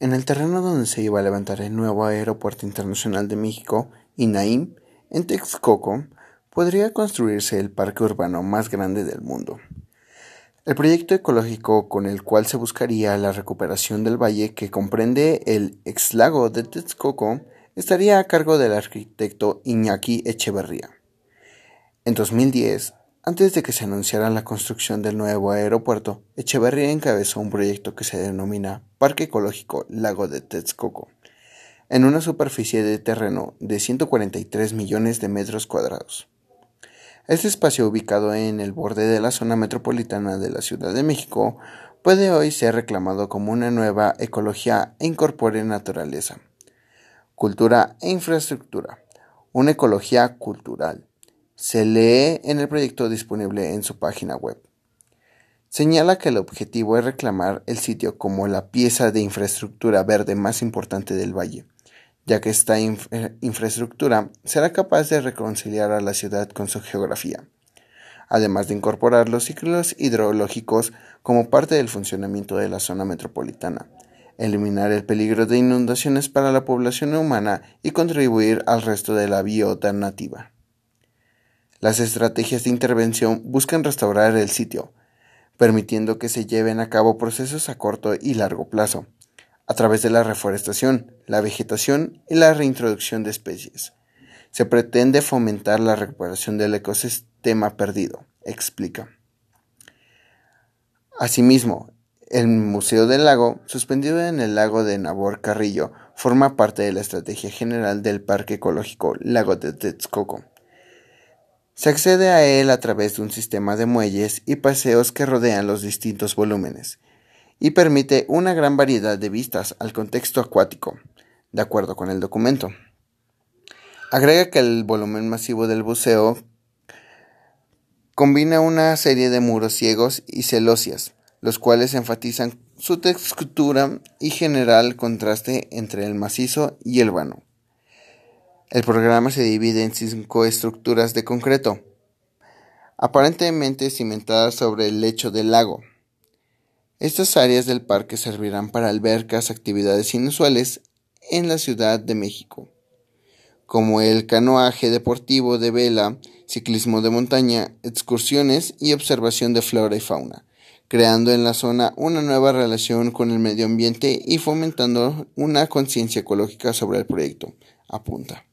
En el terreno donde se iba a levantar el nuevo Aeropuerto Internacional de México, INAIM, en Texcoco, podría construirse el parque urbano más grande del mundo. El proyecto ecológico con el cual se buscaría la recuperación del valle que comprende el ex lago de Texcoco estaría a cargo del arquitecto Iñaki Echeverría. En 2010, antes de que se anunciara la construcción del nuevo aeropuerto, Echeverría encabezó un proyecto que se denomina Parque Ecológico Lago de Texcoco, en una superficie de terreno de 143 millones de metros cuadrados. Este espacio ubicado en el borde de la zona metropolitana de la Ciudad de México puede hoy ser reclamado como una nueva ecología e incorpore naturaleza, cultura e infraestructura, una ecología cultural se lee en el proyecto disponible en su página web. Señala que el objetivo es reclamar el sitio como la pieza de infraestructura verde más importante del valle, ya que esta eh, infraestructura será capaz de reconciliar a la ciudad con su geografía, además de incorporar los ciclos hidrológicos como parte del funcionamiento de la zona metropolitana, eliminar el peligro de inundaciones para la población humana y contribuir al resto de la biota nativa. Las estrategias de intervención buscan restaurar el sitio, permitiendo que se lleven a cabo procesos a corto y largo plazo, a través de la reforestación, la vegetación y la reintroducción de especies. Se pretende fomentar la recuperación del ecosistema perdido, explica. Asimismo, el Museo del Lago, suspendido en el lago de Nabor Carrillo, forma parte de la estrategia general del Parque Ecológico Lago de Texcoco. Se accede a él a través de un sistema de muelles y paseos que rodean los distintos volúmenes, y permite una gran variedad de vistas al contexto acuático, de acuerdo con el documento. Agrega que el volumen masivo del buceo combina una serie de muros ciegos y celosias, los cuales enfatizan su textura y general contraste entre el macizo y el vano. El programa se divide en cinco estructuras de concreto, aparentemente cimentadas sobre el lecho del lago. Estas áreas del parque servirán para albercas actividades inusuales en la Ciudad de México, como el canoaje deportivo de vela, ciclismo de montaña, excursiones y observación de flora y fauna, creando en la zona una nueva relación con el medio ambiente y fomentando una conciencia ecológica sobre el proyecto, apunta.